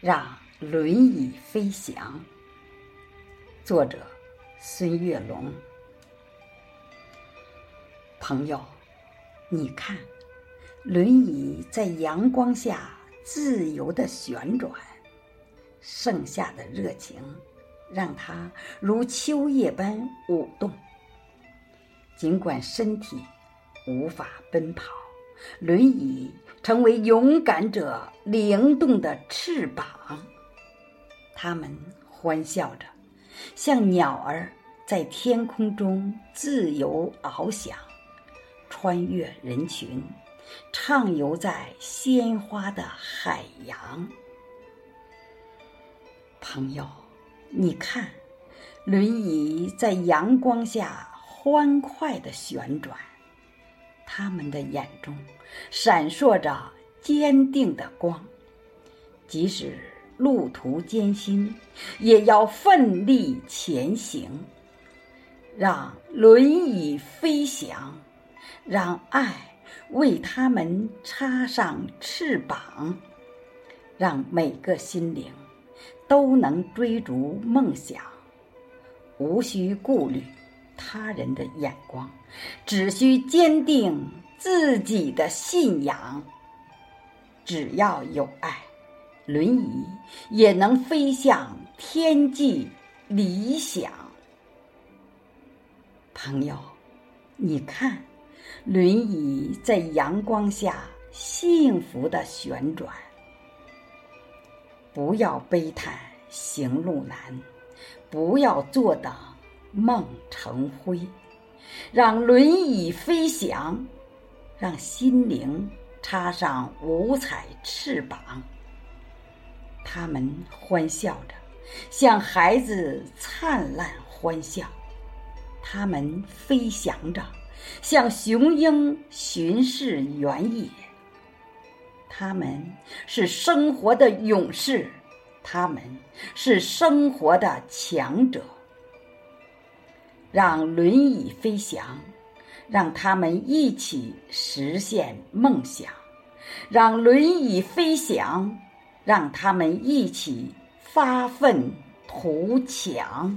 让轮椅飞翔。作者：孙月龙。朋友，你看，轮椅在阳光下自由的旋转，盛夏的热情让它如秋叶般舞动。尽管身体无法奔跑，轮椅成为勇敢者灵动的翅膀。他们欢笑着，像鸟儿在天空中自由翱翔，穿越人群，畅游在鲜花的海洋。朋友，你看，轮椅在阳光下。欢快的旋转，他们的眼中闪烁着坚定的光。即使路途艰辛，也要奋力前行。让轮椅飞翔，让爱为他们插上翅膀，让每个心灵都能追逐梦想，无需顾虑。他人的眼光，只需坚定自己的信仰。只要有爱，轮椅也能飞向天际理想。朋友，你看，轮椅在阳光下幸福的旋转。不要悲叹行路难，不要坐等。梦成灰，让轮椅飞翔，让心灵插上五彩翅膀。他们欢笑着，像孩子灿烂欢笑；他们飞翔着，像雄鹰巡视原野。他们是生活的勇士，他们是生活的强者。让轮椅飞翔，让他们一起实现梦想；让轮椅飞翔，让他们一起发愤图强。